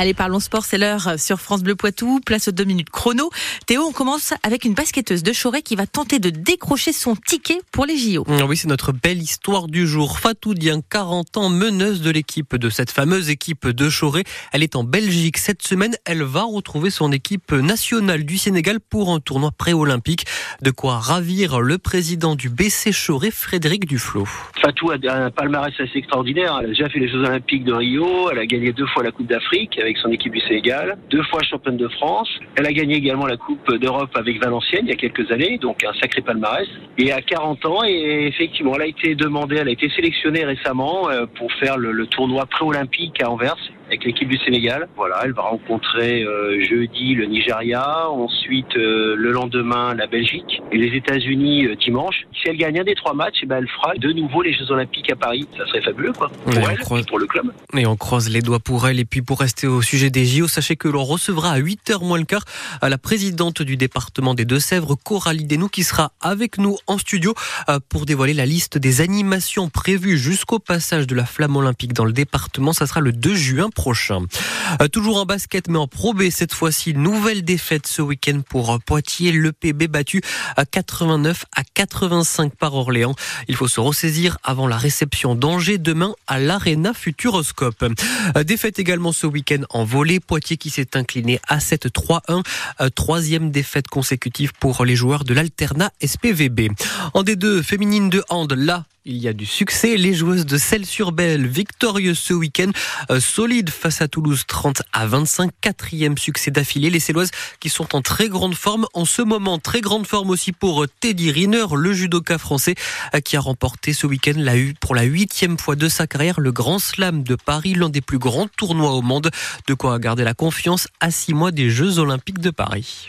Allez, parlons sport, c'est l'heure sur France Bleu Poitou. Place aux deux minutes chrono. Théo, on commence avec une basketteuse de Choré qui va tenter de décrocher son ticket pour les JO. Ah oui, c'est notre belle histoire du jour. Fatou Dieng, 40 ans, meneuse de l'équipe de cette fameuse équipe de Choré. Elle est en Belgique cette semaine. Elle va retrouver son équipe nationale du Sénégal pour un tournoi pré-olympique. De quoi ravir le président du BC Choré, Frédéric Duflo. Fatou a un palmarès assez extraordinaire. Elle a déjà fait les Jeux Olympiques de Rio. Elle a gagné deux fois la Coupe d'Afrique avec son équipe du Sénégal. Deux fois championne de France. Elle a gagné également la Coupe d'Europe avec Valenciennes il y a quelques années. Donc un sacré palmarès. Et à 40 ans, et effectivement, elle a été demandée, elle a été sélectionnée récemment euh, pour faire le, le tournoi pré-olympique à Anvers avec l'équipe du Sénégal. Voilà, elle va rencontrer euh, jeudi le Nigeria, ensuite euh, le lendemain la Belgique et les États-Unis euh, dimanche. Si elle gagne un des trois matchs, eh ben, elle fera de nouveau les Jeux Olympiques à Paris. Ça serait fabuleux, quoi, pour elle croise- pour le club. Et on croise les doigts pour elle. Et puis pour rester au sujet des JO, sachez que l'on recevra à 8h moins le quart à la présidente du département des Deux-Sèvres, Coralie Desnoux, qui sera avec nous en studio euh, pour dévoiler la liste des animations prévues jusqu'au passage de la flamme olympique dans le département. Ça sera le 2 juin prochain. Euh, Toujours en basket, mais en Pro B cette fois-ci. Nouvelle défaite ce week-end pour euh, Poitiers. Le PB battu à 89 à 85 par Orléans. Il faut se ressaisir avant la réception d'Angers demain à l'Arena Futuroscope. Euh, Défaite également ce week-end en volée. Poitiers qui s'est incliné à 7-3-1. Euh, Troisième défaite consécutive pour les joueurs de l'Alternat SPVB. En D2 féminine de hand, là, il y a du succès. Les joueuses de Celles-sur-Belle, victorieuses ce week-end, euh, solides face à Toulouse 30 à 25. Quatrième succès d'affilée. Les Céloises qui sont en très grande forme en ce moment. Très grande forme aussi pour euh, Teddy Riner, le judoka français, euh, qui a remporté ce week-end la U pour la huitième fois de sa carrière le Grand Slam de Paris, l'un des plus grands tournois au monde. De quoi garder la confiance à six mois des Jeux Olympiques de Paris.